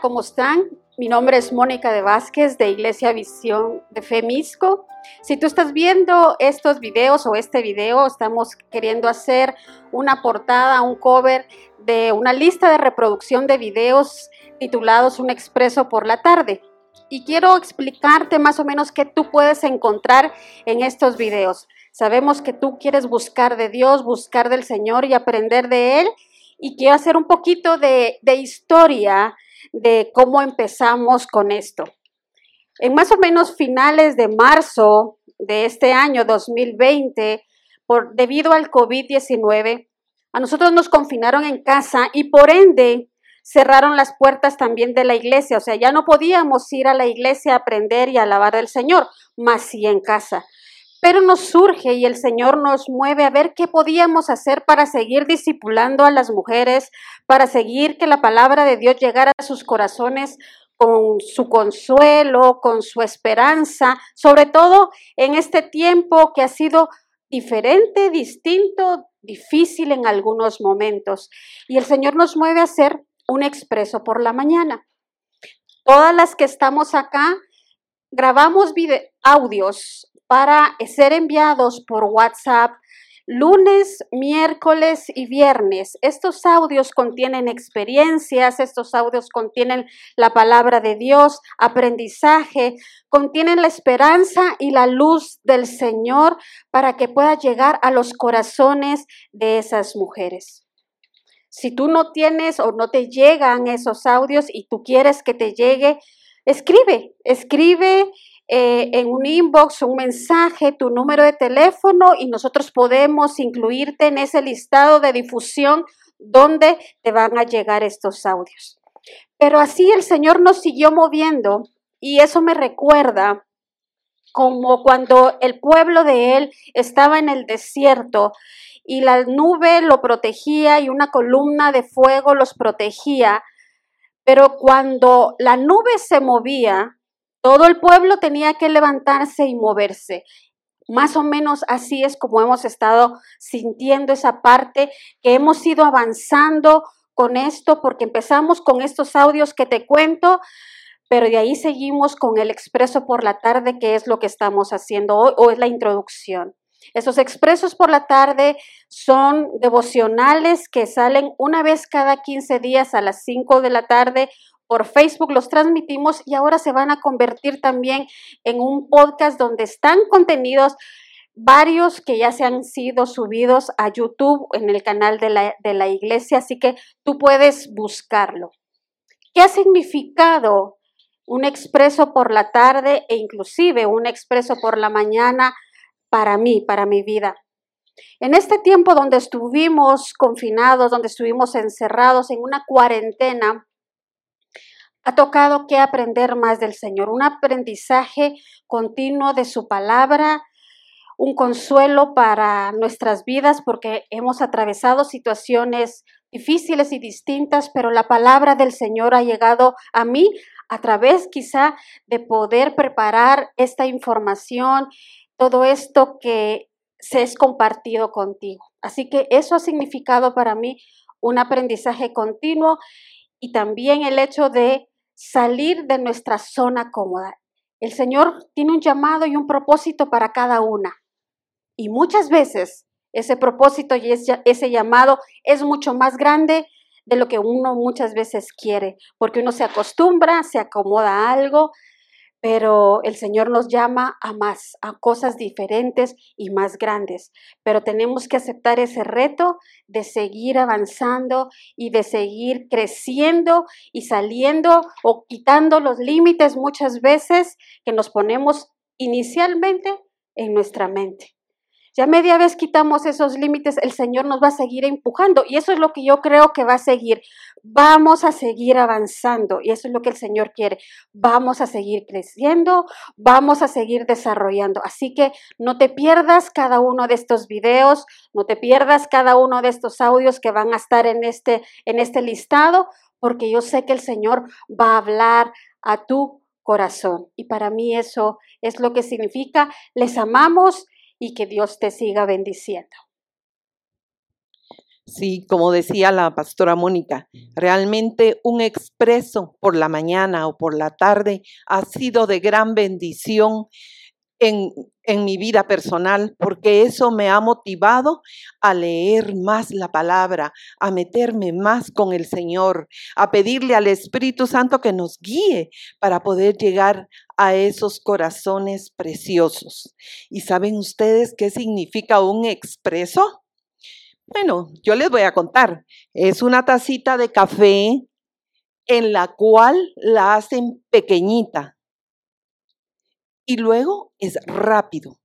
¿cómo están? Mi nombre es Mónica de Vázquez de Iglesia Visión de Femisco. Si tú estás viendo estos videos o este video, estamos queriendo hacer una portada, un cover de una lista de reproducción de videos titulados Un Expreso por la tarde. Y quiero explicarte más o menos qué tú puedes encontrar en estos videos. Sabemos que tú quieres buscar de Dios, buscar del Señor y aprender de Él. Y quiero hacer un poquito de, de historia de cómo empezamos con esto. En más o menos finales de marzo de este año 2020, por, debido al COVID-19, a nosotros nos confinaron en casa y por ende cerraron las puertas también de la iglesia. O sea, ya no podíamos ir a la iglesia a aprender y a alabar al Señor, más sí en casa. Pero nos surge y el Señor nos mueve a ver qué podíamos hacer para seguir discipulando a las mujeres, para seguir que la palabra de Dios llegara a sus corazones con su consuelo, con su esperanza, sobre todo en este tiempo que ha sido diferente, distinto, difícil en algunos momentos. Y el Señor nos mueve a hacer un expreso por la mañana. Todas las que estamos acá grabamos audios para ser enviados por WhatsApp lunes, miércoles y viernes. Estos audios contienen experiencias, estos audios contienen la palabra de Dios, aprendizaje, contienen la esperanza y la luz del Señor para que pueda llegar a los corazones de esas mujeres. Si tú no tienes o no te llegan esos audios y tú quieres que te llegue, escribe, escribe eh, en un inbox, un mensaje, tu número de teléfono y nosotros podemos incluirte en ese listado de difusión donde te van a llegar estos audios. Pero así el Señor nos siguió moviendo y eso me recuerda como cuando el pueblo de Él estaba en el desierto y la nube lo protegía y una columna de fuego los protegía. Pero cuando la nube se movía, todo el pueblo tenía que levantarse y moverse. Más o menos así es como hemos estado sintiendo esa parte, que hemos ido avanzando con esto, porque empezamos con estos audios que te cuento, pero de ahí seguimos con el expreso por la tarde, que es lo que estamos haciendo hoy, o es la introducción. Esos expresos por la tarde son devocionales que salen una vez cada 15 días a las 5 de la tarde por Facebook, los transmitimos y ahora se van a convertir también en un podcast donde están contenidos varios que ya se han sido subidos a YouTube en el canal de la, de la iglesia, así que tú puedes buscarlo. ¿Qué ha significado un expreso por la tarde e inclusive un expreso por la mañana para mí, para mi vida? En este tiempo donde estuvimos confinados, donde estuvimos encerrados en una cuarentena, ha tocado que aprender más del Señor, un aprendizaje continuo de su palabra, un consuelo para nuestras vidas porque hemos atravesado situaciones difíciles y distintas, pero la palabra del Señor ha llegado a mí a través quizá de poder preparar esta información, todo esto que se es compartido contigo. Así que eso ha significado para mí un aprendizaje continuo y también el hecho de salir de nuestra zona cómoda. El Señor tiene un llamado y un propósito para cada una. Y muchas veces ese propósito y ese llamado es mucho más grande de lo que uno muchas veces quiere, porque uno se acostumbra, se acomoda a algo, pero el Señor nos llama a más, a cosas diferentes y más grandes. Pero tenemos que aceptar ese reto de seguir avanzando y de seguir creciendo y saliendo o quitando los límites muchas veces que nos ponemos inicialmente en nuestra mente. Ya media vez quitamos esos límites, el Señor nos va a seguir empujando y eso es lo que yo creo que va a seguir. Vamos a seguir avanzando y eso es lo que el Señor quiere. Vamos a seguir creciendo, vamos a seguir desarrollando. Así que no te pierdas cada uno de estos videos, no te pierdas cada uno de estos audios que van a estar en este, en este listado, porque yo sé que el Señor va a hablar a tu corazón. Y para mí eso es lo que significa. Les amamos y que Dios te siga bendiciendo. Sí, como decía la pastora Mónica, realmente un expreso por la mañana o por la tarde ha sido de gran bendición en, en, mi vida personal, porque eso me ha motivado a leer más la palabra, a meterme más con el Señor, a pedirle al Espíritu Santo que nos guíe para poder llegar a esos corazones preciosos. ¿Y saben ustedes qué significa un expreso? Bueno, yo les voy a contar. Es una tacita de café en la cual la hacen pequeñita y luego es rápido.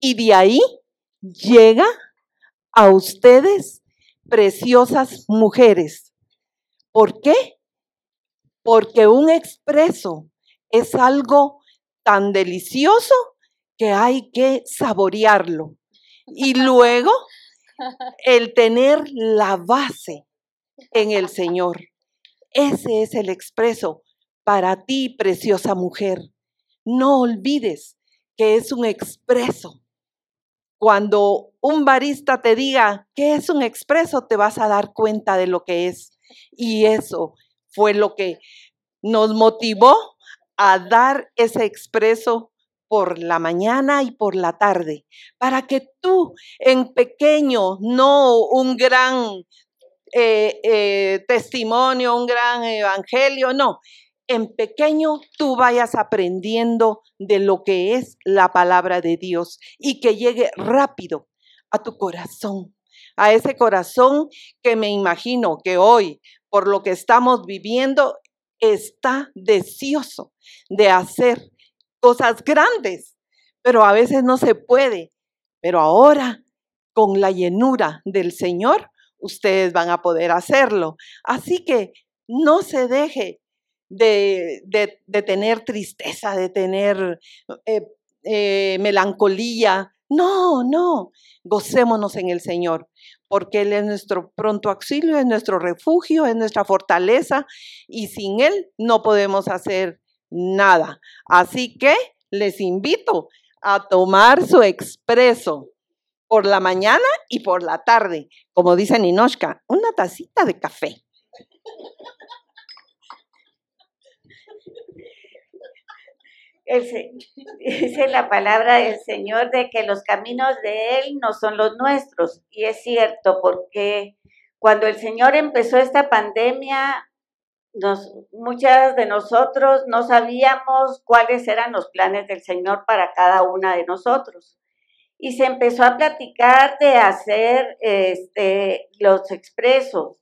Y de ahí llega a ustedes, preciosas mujeres. ¿Por qué? Porque un expreso es algo tan delicioso que hay que saborearlo. Y luego el tener la base en el Señor. Ese es el expreso para ti, preciosa mujer. No olvides que es un expreso. Cuando un barista te diga que es un expreso, te vas a dar cuenta de lo que es. Y eso fue lo que nos motivó a dar ese expreso por la mañana y por la tarde, para que tú en pequeño, no un gran eh, eh, testimonio, un gran evangelio, no, en pequeño tú vayas aprendiendo de lo que es la palabra de Dios y que llegue rápido a tu corazón, a ese corazón que me imagino que hoy, por lo que estamos viviendo, está deseoso de hacer cosas grandes, pero a veces no se puede. Pero ahora, con la llenura del Señor, ustedes van a poder hacerlo. Así que no se deje de, de, tener tristeza, de tener eh, eh, melancolía. No, no, gocémonos en el Señor, porque Él es nuestro pronto auxilio, es nuestro refugio, es nuestra fortaleza, y sin Él no podemos hacer nada. Así que les invito a tomar su expreso por la mañana y por la tarde, como dice Ninoshka, una tacita de café. dice la palabra del Señor de que los caminos de Él no son los nuestros. Y es cierto, porque cuando el Señor empezó esta pandemia, nos, muchas de nosotros no sabíamos cuáles eran los planes del Señor para cada una de nosotros. Y se empezó a platicar de hacer este, los expresos.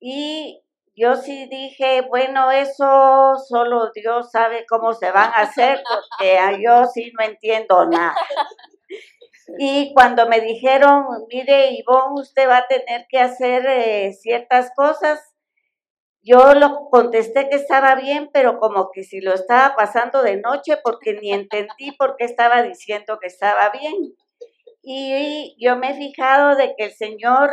Y yo sí dije, bueno, eso solo Dios sabe cómo se van a hacer, porque yo sí no entiendo nada. Y cuando me dijeron, mire, Ivonne, usted va a tener que hacer eh, ciertas cosas, yo lo contesté que estaba bien, pero como que si lo estaba pasando de noche, porque ni entendí por qué estaba diciendo que estaba bien. Y yo me he fijado de que el Señor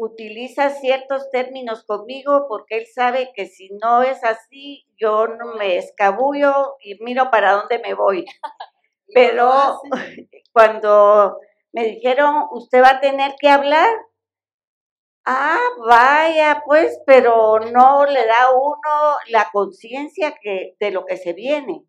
utiliza ciertos términos conmigo porque él sabe que si no es así, yo no me escabullo y miro para dónde me voy. Pero cuando me dijeron, usted va a tener que hablar, ah, vaya, pues, pero no le da uno la conciencia de lo que se viene.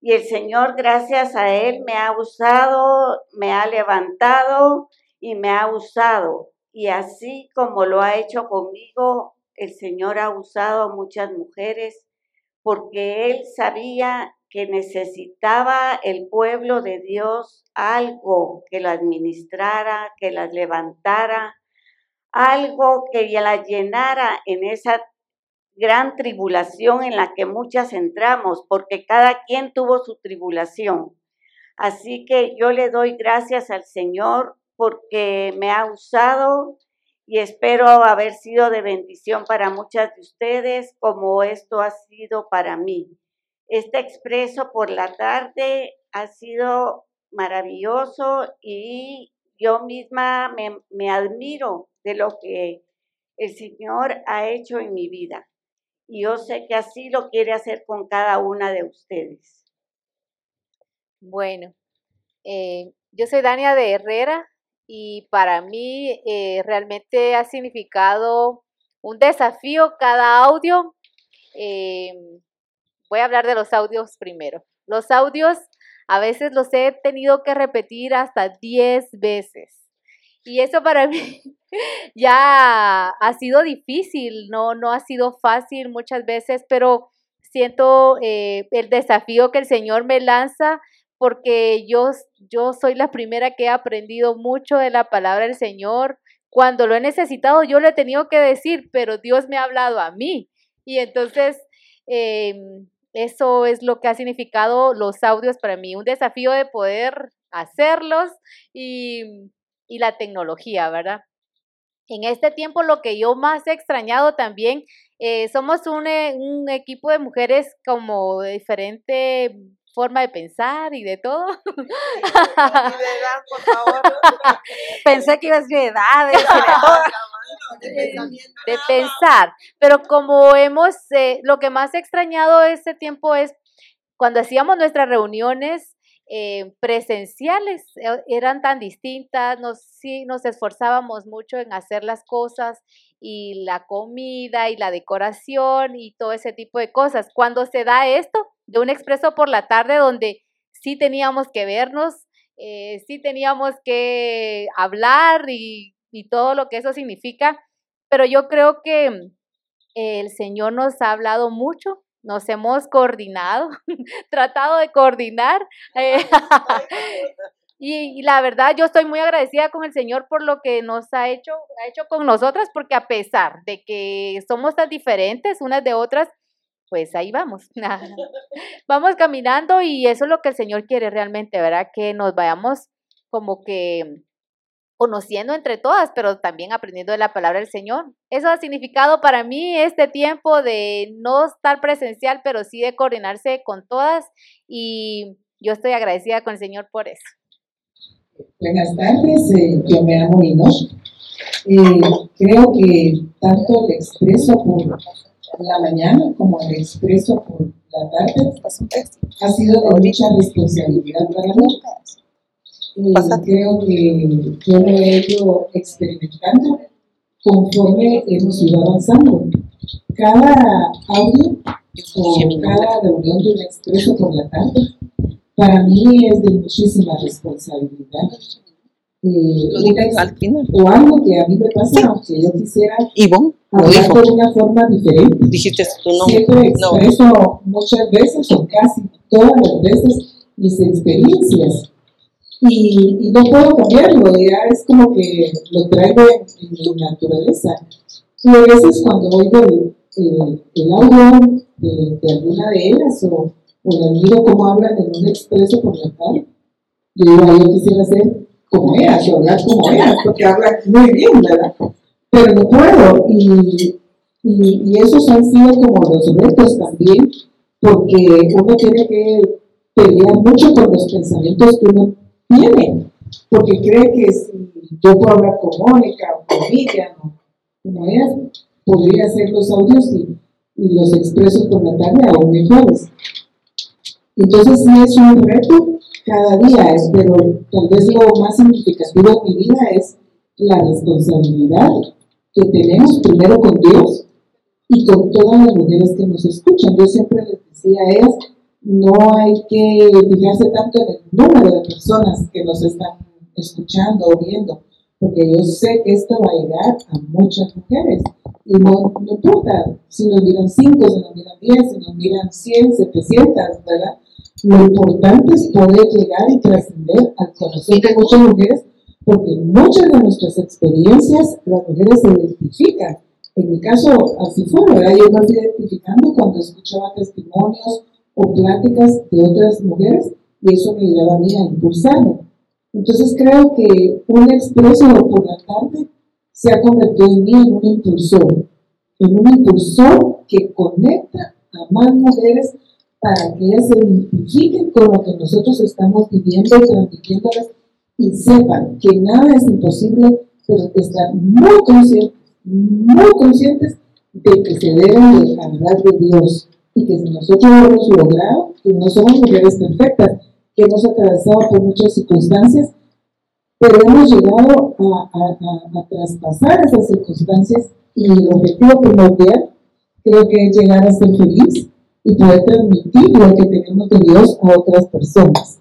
Y el Señor, gracias a Él, me ha usado, me ha levantado y me ha usado. Y así como lo ha hecho conmigo, el Señor ha usado a muchas mujeres porque Él sabía que necesitaba el pueblo de Dios algo que lo administrara, que las levantara, algo que la llenara en esa gran tribulación en la que muchas entramos, porque cada quien tuvo su tribulación. Así que yo le doy gracias al Señor porque me ha usado y espero haber sido de bendición para muchas de ustedes como esto ha sido para mí. Este expreso por la tarde ha sido maravilloso y yo misma me, me admiro de lo que el Señor ha hecho en mi vida. Y yo sé que así lo quiere hacer con cada una de ustedes. Bueno, eh, yo soy Dania de Herrera, y para mí eh, realmente ha significado un desafío cada audio. Eh, voy a hablar de los audios primero. Los audios a veces los he tenido que repetir hasta 10 veces. Y eso para mí ya ha sido difícil, no, no ha sido fácil muchas veces, pero siento eh, el desafío que el Señor me lanza porque yo, yo soy la primera que he aprendido mucho de la palabra del Señor. Cuando lo he necesitado, yo le he tenido que decir, pero Dios me ha hablado a mí. Y entonces, em, eso es lo que ha significado los audios para mí, un desafío de poder hacerlos y, y la tecnología, ¿verdad? En este tiempo lo que yo más he extrañado también, eh, somos un, eh, un, equipo de mujeres como de diferente forma de pensar y de todo. Pensé que ibas de edad, de, pensar. Pero como hemos, eh, lo que más he extrañado este tiempo es cuando hacíamos nuestras reuniones eh, presenciales, eh, eran tan distintas, nos, sí, nos esforzábamos mucho en hacer las cosas y la comida y la decoración y todo ese tipo de cosas. Cuando se da esto de un expreso por la tarde donde sí teníamos que vernos, eh, sí teníamos que hablar y, y todo lo que eso significa, pero yo creo que el Señor nos ha hablado mucho nos hemos coordinado, tratado de coordinar. Eh, y, la verdad, yo estoy muy agradecida con el Señor por lo que nos ha hecho, ha hecho con nosotras, porque a pesar de que somos tan diferentes unas de otras, pues ahí vamos. vamos caminando y eso es lo que el Señor quiere realmente, ¿verdad? Que nos vayamos como que conociendo entre todas, pero también aprendiendo de la palabra del Señor. Eso ha significado para mí este tiempo de no estar presencial, pero sí de coordinarse con todas y yo estoy agradecida con el Señor por eso. Buenas tardes, eh, yo me llamo Inos. Eh, creo que tanto el expreso la mañana como el expreso por la tarde. Ha sido de mucha responsabilidad para mí. Creo que yo lo he ido experimentando conforme hemos ido avanzando. Cada audio o cada reunión de un expreso por la tarde, para mí es de muchísima responsabilidad. Eh, o algo que a mí me pasa, aunque yo quisiera hablar de una forma diferente. Dijiste tu Siempre expreso muchas veces o casi todas las veces mis experiencias. Y, no puedo cambiarlo, ya es como que lo traigo en, mi naturaleza. Y a veces cuando oigo el, el, audio de, de, alguna de ellas o, o la miro cómo hablan en un expreso por la tarde, yo digo, yo quisiera ser como ellas, o hablar como ellas, porque hablan muy bien, ¿verdad? Pero no puedo. Y, y, y esos han sido como los retos también, porque uno tiene que pelear mucho con los pensamientos que uno tiene, porque cree que si yo puedo hablar con Mónica o con Miriam o como ella, podría hacer los audios y, los expresos por la tarde aún mejores. Entonces sí es un reto cada día, pero tal vez lo más significativo en mi vida es la responsabilidad que tenemos primero con Dios y con todas las mujeres que nos escuchan. Yo siempre les decía a ellas, no hay que fijarse tanto en el número de personas que nos están escuchando o viendo, porque yo sé que esto va a llegar a muchas mujeres. Y no, importa si nos miran 5, si nos miran 10, si nos miran 100, 700, ¿verdad? Lo importante es poder llegar y trascender al corazón de muchas mujeres, porque muchas de nuestras experiencias las mujeres se identifican. En mi caso, así fue, ¿verdad? Yo me fui identificando cuando escuchaba testimonios o pláticas de otras mujeres y eso me ayudaba a mí a impulsarme. Entonces creo que un expreso por la tarde se ha convertido en mí en un impulsor, en un impulsor que conecta a más mujeres para que ellas se identifiquen con lo que nosotros estamos viviendo y transmitiéndoles y sepan que nada es imposible, pero que están muy conscientes, muy conscientes de que se deben de hablar de Dios, y que si nosotros lo hemos logrado, que no somos mujeres perfectas, que hemos atravesado por muchas circunstancias, pero hemos llegado a, a, a, traspasar esas circunstancias y el objetivo primordial creo que es llegar a ser feliz y poder transmitir lo que tenemos de Dios a otras personas.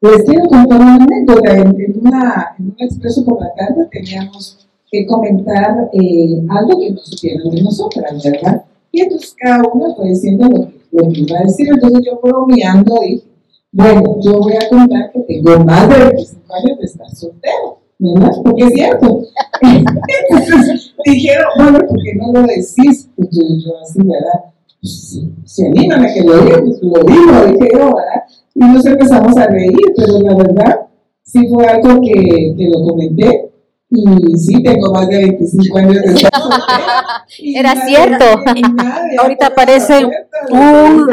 Les quiero contar una anécdota. En, una, en un expreso por la tarde teníamos que comentar eh, algo que nos supieron de nosotras, ¿verdad? Y entonces cada uno fue diciendo lo que, lo que iba a decir. Entonces yo bromeando dije, bueno, yo voy a contar que tengo más de 25 años de estar soltero, ¿verdad? Porque es cierto. Entonces dijeron, bueno, ¿por qué no lo decís? Pues yo, yo así, ¿verdad? Si anímame a que lo diga, pues lo digo, dije yo, ¿verdad? Y nos empezamos a reír, pero la verdad sí fue algo que, que lo comenté y sí, tengo más de 25 años de estar Era cierto. Ahorita aparece un,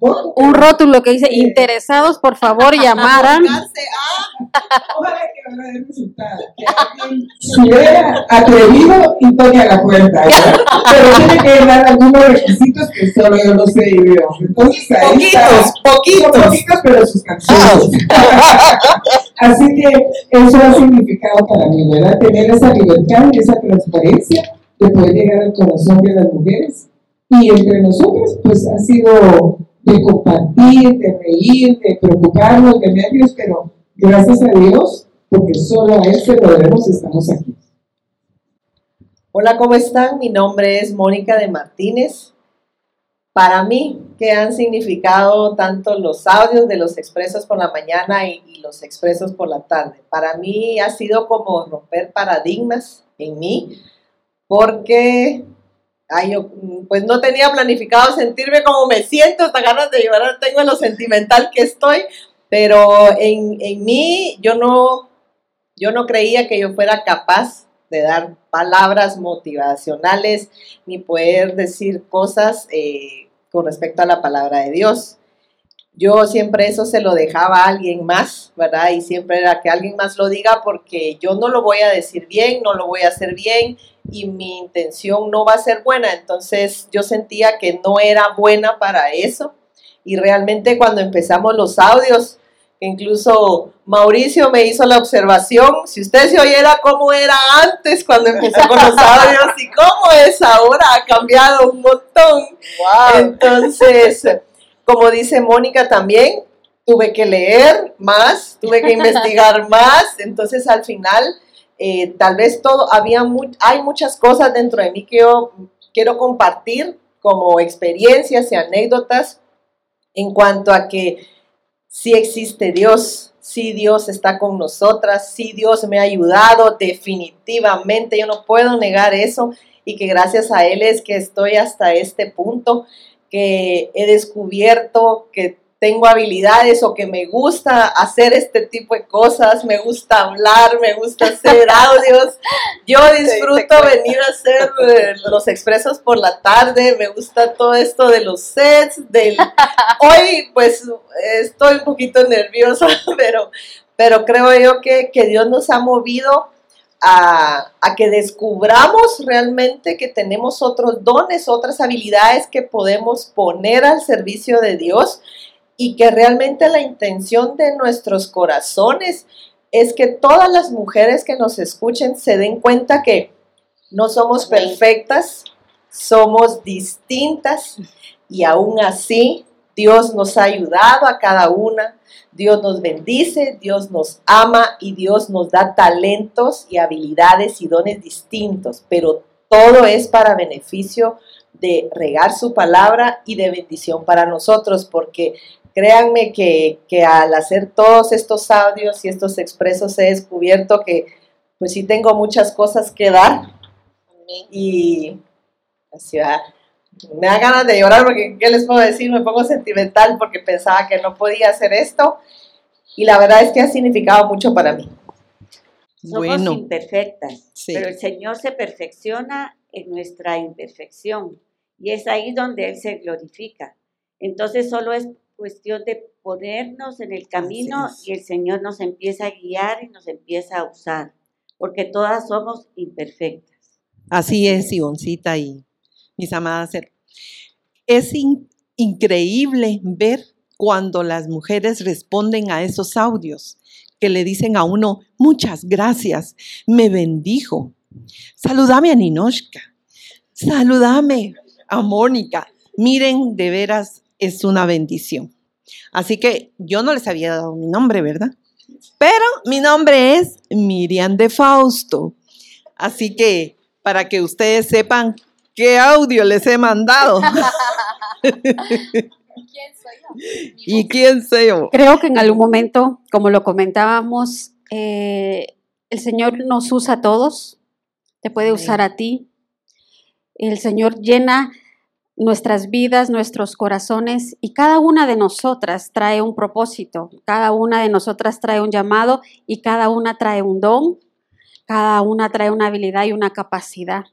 un rótulo que dice, interesados, por favor, llamaran. Ojalá que a ver resultado. Hubiera atrevido y toque a la puerta. Pero tiene que dar algunos requisitos que solo yo no sé y veo. Entonces, ahí poquitos, está. poquitos. Poquitos, pero sustanciosos. Así que eso ha significado para mí, ¿verdad? Tener esa libertad y esa transparencia de poder llegar al corazón de las mujeres. Y entre nosotros, pues ha sido de compartir, de reír, de preocuparnos, de nervios, pero gracias a Dios, porque solo a Él se lo debemos, estamos aquí. Hola, ¿cómo están? Mi nombre es Mónica de Martínez. Para mí, ¿qué han significado tanto los audios de los expresos por la mañana y, y los expresos por la tarde? Para mí ha sido como romper paradigmas en mí, porque ay, yo, pues no tenía planificado sentirme como me siento, hasta ganas de llorar tengo en lo sentimental que estoy, pero en, en mí yo no, yo no creía que yo fuera capaz de dar palabras motivacionales ni poder decir cosas eh, con respecto a la palabra de Dios. Yo siempre eso se lo dejaba a alguien más, ¿verdad? Y siempre era que alguien más lo diga porque yo no lo voy a decir bien, no lo voy a hacer bien y mi intención no va a ser buena. Entonces yo sentía que no era buena para eso. Y realmente cuando empezamos los audios, incluso Mauricio me hizo la observación, si usted se oyera cómo era antes cuando empecé con los audios y cómo es ahora, ha cambiado un montón. Entonces, como dice Mónica también, tuve que leer más, tuve que investigar más, entonces al final eh, tal vez todo, había hay muchas cosas dentro de mí que yo quiero compartir como experiencias y anécdotas en cuanto a que sí existe Dios, sí Dios está con nosotras, sí Dios me ha ayudado definitivamente, yo no puedo negar eso y que gracias a Él es que estoy hasta este punto, que he descubierto que tengo habilidades o que me gusta hacer este tipo de cosas, me gusta hablar, me gusta hacer audios. Yo disfruto venir a hacer eh, los expresos por la tarde, me gusta todo esto de los sets, del... Hoy pues estoy un poquito nerviosa, pero, pero creo yo que, que Dios nos ha movido a, a, que descubramos realmente que tenemos otros dones, otras habilidades que podemos poner al servicio de Dios y que realmente la intención de nuestros corazones es que todas las mujeres que nos escuchen se den cuenta que no somos perfectas, somos distintas y aún así Dios nos ha ayudado a cada una, Dios nos bendice, Dios nos ama y Dios nos da talentos y habilidades y dones distintos, pero todo es para beneficio de regar su palabra y de bendición para nosotros, porque Créanme que, al hacer todos estos audios y estos expresos he descubierto que pues sí tengo muchas cosas que dar y así va. Me da ganas de llorar porque, ¿qué les puedo decir? Me pongo sentimental porque pensaba que no podía hacer esto y la verdad es que ha significado mucho para mí. Somos imperfectas, pero el Señor se perfecciona en nuestra imperfección y es ahí donde Él se glorifica. Entonces solo es cuestión de ponernos en el camino y el Señor nos empieza a guiar y nos empieza a usar, porque todas somos imperfectas. Así es, Ivoncita y mis amadas. Es increíble ver cuando las mujeres responden a esos audios, que le dicen a uno, muchas gracias, me bendijo. Saludame a Ninoshka, saludame a Mónica. Miren, de veras es una bendición. Así que yo no les había dado mi nombre, ¿verdad? Pero mi nombre es Miriam de Fausto. Así que para que ustedes sepan qué audio les he mandado. ¿Y quién soy yo? Creo que en algún momento, como lo comentábamos, eh, el Señor nos usa a todos, te puede usar a ti. El Señor llena nuestras vidas, nuestros corazones y cada una de nosotras trae un propósito, cada una de nosotras trae un llamado y cada una trae un don, cada una trae una habilidad y una capacidad.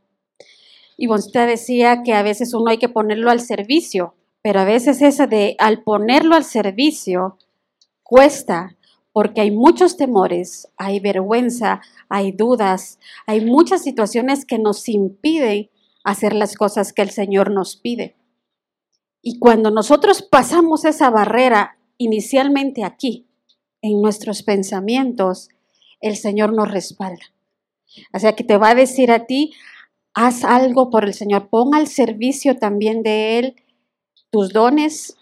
Y usted decía que a veces uno hay que ponerlo al servicio, pero a veces esa de al ponerlo al servicio cuesta porque hay muchos temores, hay vergüenza, hay dudas, hay muchas situaciones que nos impiden hacer las cosas que el Señor nos pide. Y cuando nosotros pasamos esa barrera inicialmente aquí, en nuestros pensamientos, el Señor nos respalda. O sea que te va a decir a ti, haz algo por el Señor, pon al servicio también de Él tus dones,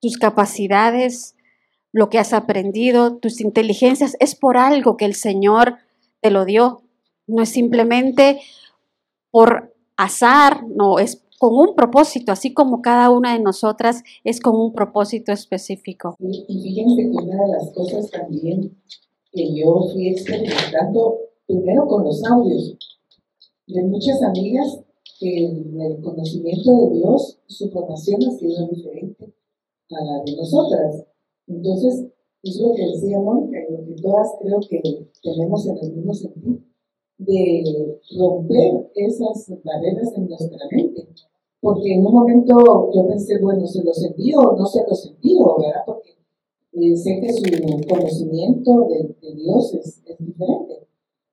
tus capacidades, lo que has aprendido, tus inteligencias, es por algo que el Señor te lo dio. No es simplemente por azar, no, es con un propósito, así como cada una de nosotras es con un propósito específico. Y, fíjense que una de las cosas también que yo fui experimentando, primero con los audios, de muchas amigas que en el conocimiento de Dios, su formación ha sido diferente a la de nosotras. Entonces, es lo que decía Mónica y lo que todas creo que tenemos en el mismo sentido de romper esas barreras en nuestra mente. Porque en un momento yo pensé, bueno, ¿se los envío o no se los envío? ¿Verdad? Porque eh, sé que su conocimiento de, Dios es, diferente.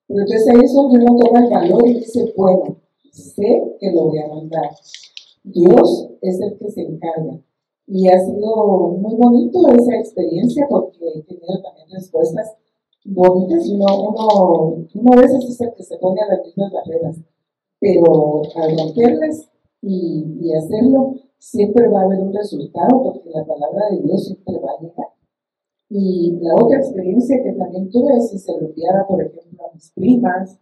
Pero entonces ahí es donde uno toma el valor y dice, bueno, sé que lo voy a mandar. Dios es el que se encarga. Y ha sido muy bonito esa experiencia porque he tenido también respuestas bonitas y uno, uno, a veces es el que se pone a las mismas barreras, pero al romperlas y, y hacerlo, siempre va a haber un resultado porque la palabra de Dios siempre va a llegar. Y la otra experiencia que también tuve es si se lo enviaba, por ejemplo, a mis primas,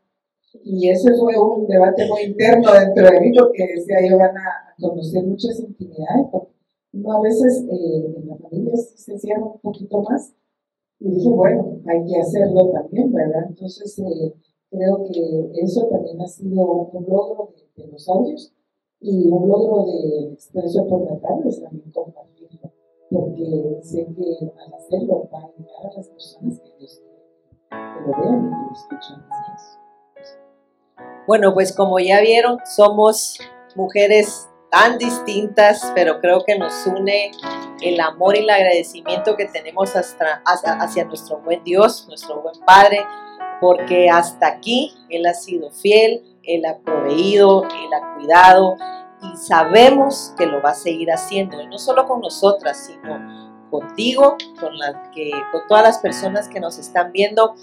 y ese fue un debate muy interno dentro de mí porque decía yo van a conocer muchas intimidades, porque uno a veces eh, en la familia se cierra un poquito más y dije, bueno, hay que hacerlo también, ¿verdad? Entonces, eh, creo que eso también ha sido un logro de, los audios y un logro de Expreso por la tarde también compartirlo, porque sé que al hacerlo va a llegar a las personas que, lo vean y que lo escuchan. Bueno, pues como ya vieron, somos mujeres tan distintas, pero creo que nos une el amor y el agradecimiento que tenemos hasta, hacia nuestro buen Dios, nuestro buen Padre, porque hasta aquí Él ha sido fiel, Él ha proveído, Él ha cuidado y sabemos que lo va a seguir haciendo, no solo con nosotras, sino contigo, con, que, con todas las personas que nos están viendo.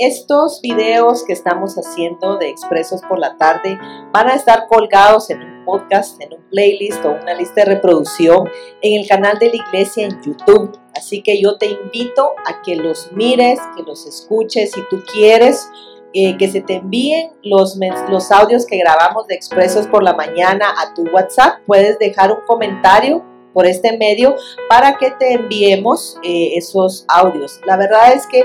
Estos videos que estamos haciendo de Expresos por la tarde van a estar colgados en un podcast, en un playlist o una lista de reproducción en el canal de la iglesia en YouTube. Así que yo te invito a que los mires, que los escuches si tú quieres. Eh, que se te envíen los, los audios que grabamos de Expresos por la mañana a tu WhatsApp. Puedes dejar un comentario por este medio para que te enviemos eh, esos audios. La verdad es que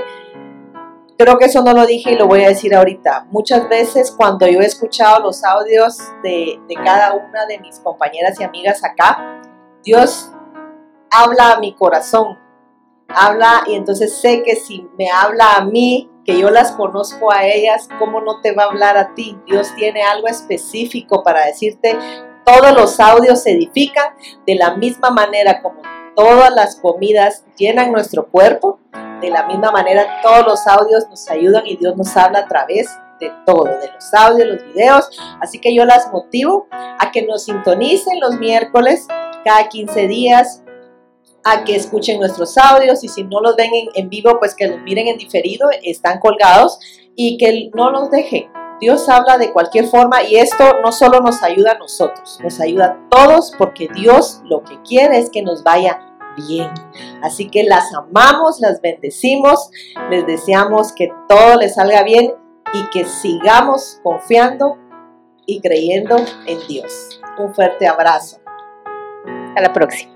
Creo que eso no lo dije y lo voy a decir ahorita. Muchas veces cuando yo he escuchado los audios de, cada una de mis compañeras y amigas acá, Dios habla a mi corazón, habla y entonces sé que si me habla a mí, que yo las conozco a ellas, ¿cómo no te va a hablar a ti? Dios tiene algo específico para decirte. Todos los audios se edifican de la misma manera como todas las comidas llenan nuestro cuerpo, de la misma manera, todos los audios nos ayudan y Dios nos habla a través de todo, de los audios, los videos. Así que yo las motivo a que nos sintonicen los miércoles cada 15 días a que escuchen nuestros audios y si no los ven en, en vivo, pues que los miren en diferido, están colgados y que no los dejen. Dios habla de cualquier forma y esto no solo nos ayuda a nosotros, nos ayuda a todos porque Dios lo que quiere es que nos vaya bien. Así que las amamos, las bendecimos, les deseamos que todo les salga bien y que sigamos confiando y creyendo en Dios. Un fuerte abrazo. Hasta la próxima.